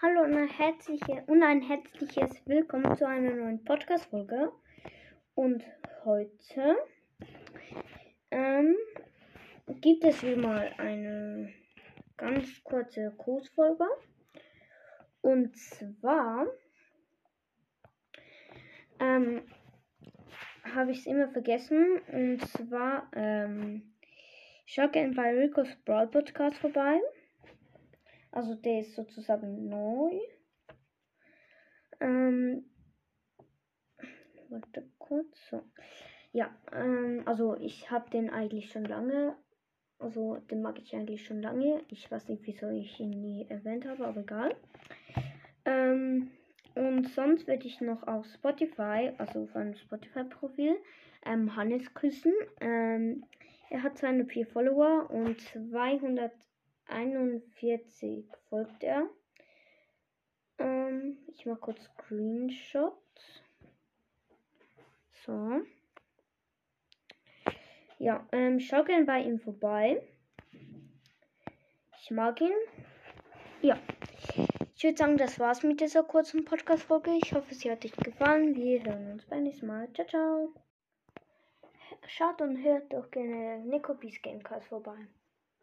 Hallo und ein, herzliche, und ein herzliches Willkommen zu einer neuen Podcast-Folge. Und heute ähm, gibt es wieder mal eine ganz kurze Kurzfolge. Und zwar ähm, habe ich es immer vergessen. Und zwar ähm, schaut gerne bei Ricos Brawl Podcast vorbei. Also der ist sozusagen neu. Ähm, warte kurz. So. Ja, ähm, also ich habe den eigentlich schon lange. Also den mag ich eigentlich schon lange. Ich weiß nicht, wieso ich ihn nie erwähnt habe, aber egal. Ähm, und sonst werde ich noch auf Spotify, also auf einem Spotify-Profil, ähm, Hannes küssen. Ähm, er hat seine vier Follower und 200 41 folgt er. Ähm, ich mache kurz Screenshot. So. Ja, ähm, schau gerne bei ihm vorbei. Ich mag ihn. Ja. Ich würde sagen, das war's mit dieser kurzen Podcast-Folge. Ich hoffe, sie hat euch gefallen. Wir hören uns beim nächsten Mal. Ciao, ciao. Schaut und hört doch gerne Nico Beast Gamecast vorbei.